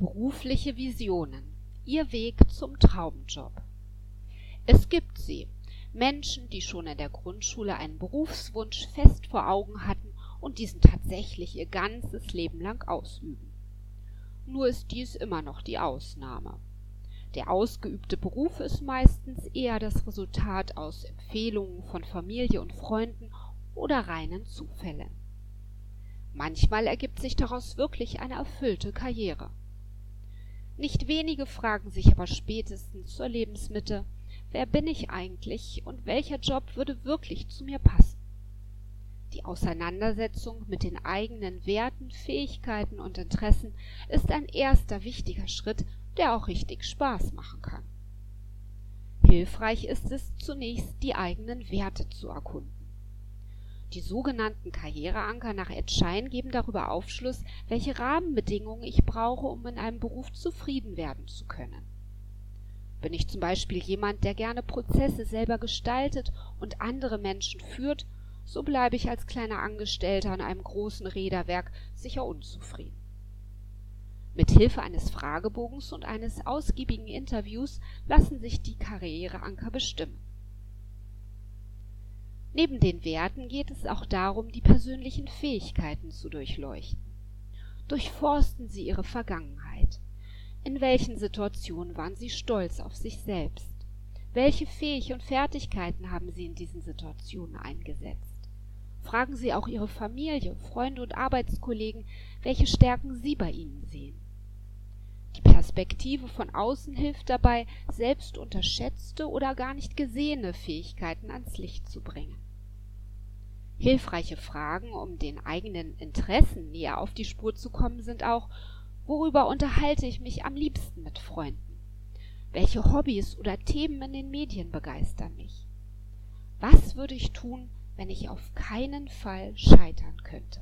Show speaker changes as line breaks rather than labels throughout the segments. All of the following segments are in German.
Berufliche Visionen. Ihr Weg zum Traumjob. Es gibt sie. Menschen, die schon in der Grundschule einen Berufswunsch fest vor Augen hatten und diesen tatsächlich ihr ganzes Leben lang ausüben. Nur ist dies immer noch die Ausnahme. Der ausgeübte Beruf ist meistens eher das Resultat aus Empfehlungen von Familie und Freunden oder reinen Zufällen. Manchmal ergibt sich daraus wirklich eine erfüllte Karriere. Nicht wenige fragen sich aber spätestens zur Lebensmitte, wer bin ich eigentlich und welcher Job würde wirklich zu mir passen? Die Auseinandersetzung mit den eigenen Werten, Fähigkeiten und Interessen ist ein erster wichtiger Schritt, der auch richtig Spaß machen kann. Hilfreich ist es zunächst, die eigenen Werte zu erkunden. Die sogenannten Karriereanker nach Ed Schein geben darüber Aufschluss, welche Rahmenbedingungen ich brauche, um in einem Beruf zufrieden werden zu können. Bin ich zum Beispiel jemand, der gerne Prozesse selber gestaltet und andere Menschen führt, so bleibe ich als kleiner Angestellter an einem großen Räderwerk sicher unzufrieden. Mit Hilfe eines Fragebogens und eines ausgiebigen Interviews lassen sich die Karriereanker bestimmen. Neben den Werten geht es auch darum, die persönlichen Fähigkeiten zu durchleuchten. Durchforsten Sie Ihre Vergangenheit. In welchen Situationen waren Sie stolz auf sich selbst? Welche Fähig und Fertigkeiten haben Sie in diesen Situationen eingesetzt? Fragen Sie auch Ihre Familie, Freunde und Arbeitskollegen, welche Stärken sie bei Ihnen sehen. Die Perspektive von außen hilft dabei, selbst unterschätzte oder gar nicht gesehene Fähigkeiten ans Licht zu bringen. Hilfreiche Fragen, um den eigenen Interessen näher auf die Spur zu kommen, sind auch, worüber unterhalte ich mich am liebsten mit Freunden? Welche Hobbys oder Themen in den Medien begeistern mich? Was würde ich tun, wenn ich auf keinen Fall scheitern könnte?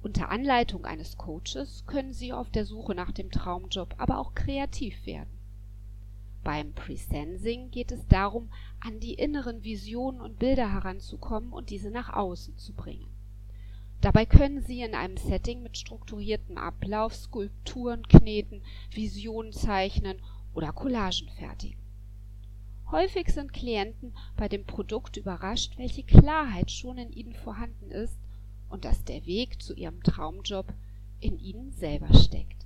Unter Anleitung eines Coaches können Sie auf der Suche nach dem Traumjob aber auch kreativ werden. Beim Presensing geht es darum, an die inneren Visionen und Bilder heranzukommen und diese nach außen zu bringen. Dabei können Sie in einem Setting mit strukturiertem Ablauf Skulpturen kneten, Visionen zeichnen oder Collagen fertigen. Häufig sind Klienten bei dem Produkt überrascht, welche Klarheit schon in ihnen vorhanden ist und dass der Weg zu ihrem Traumjob in ihnen selber steckt.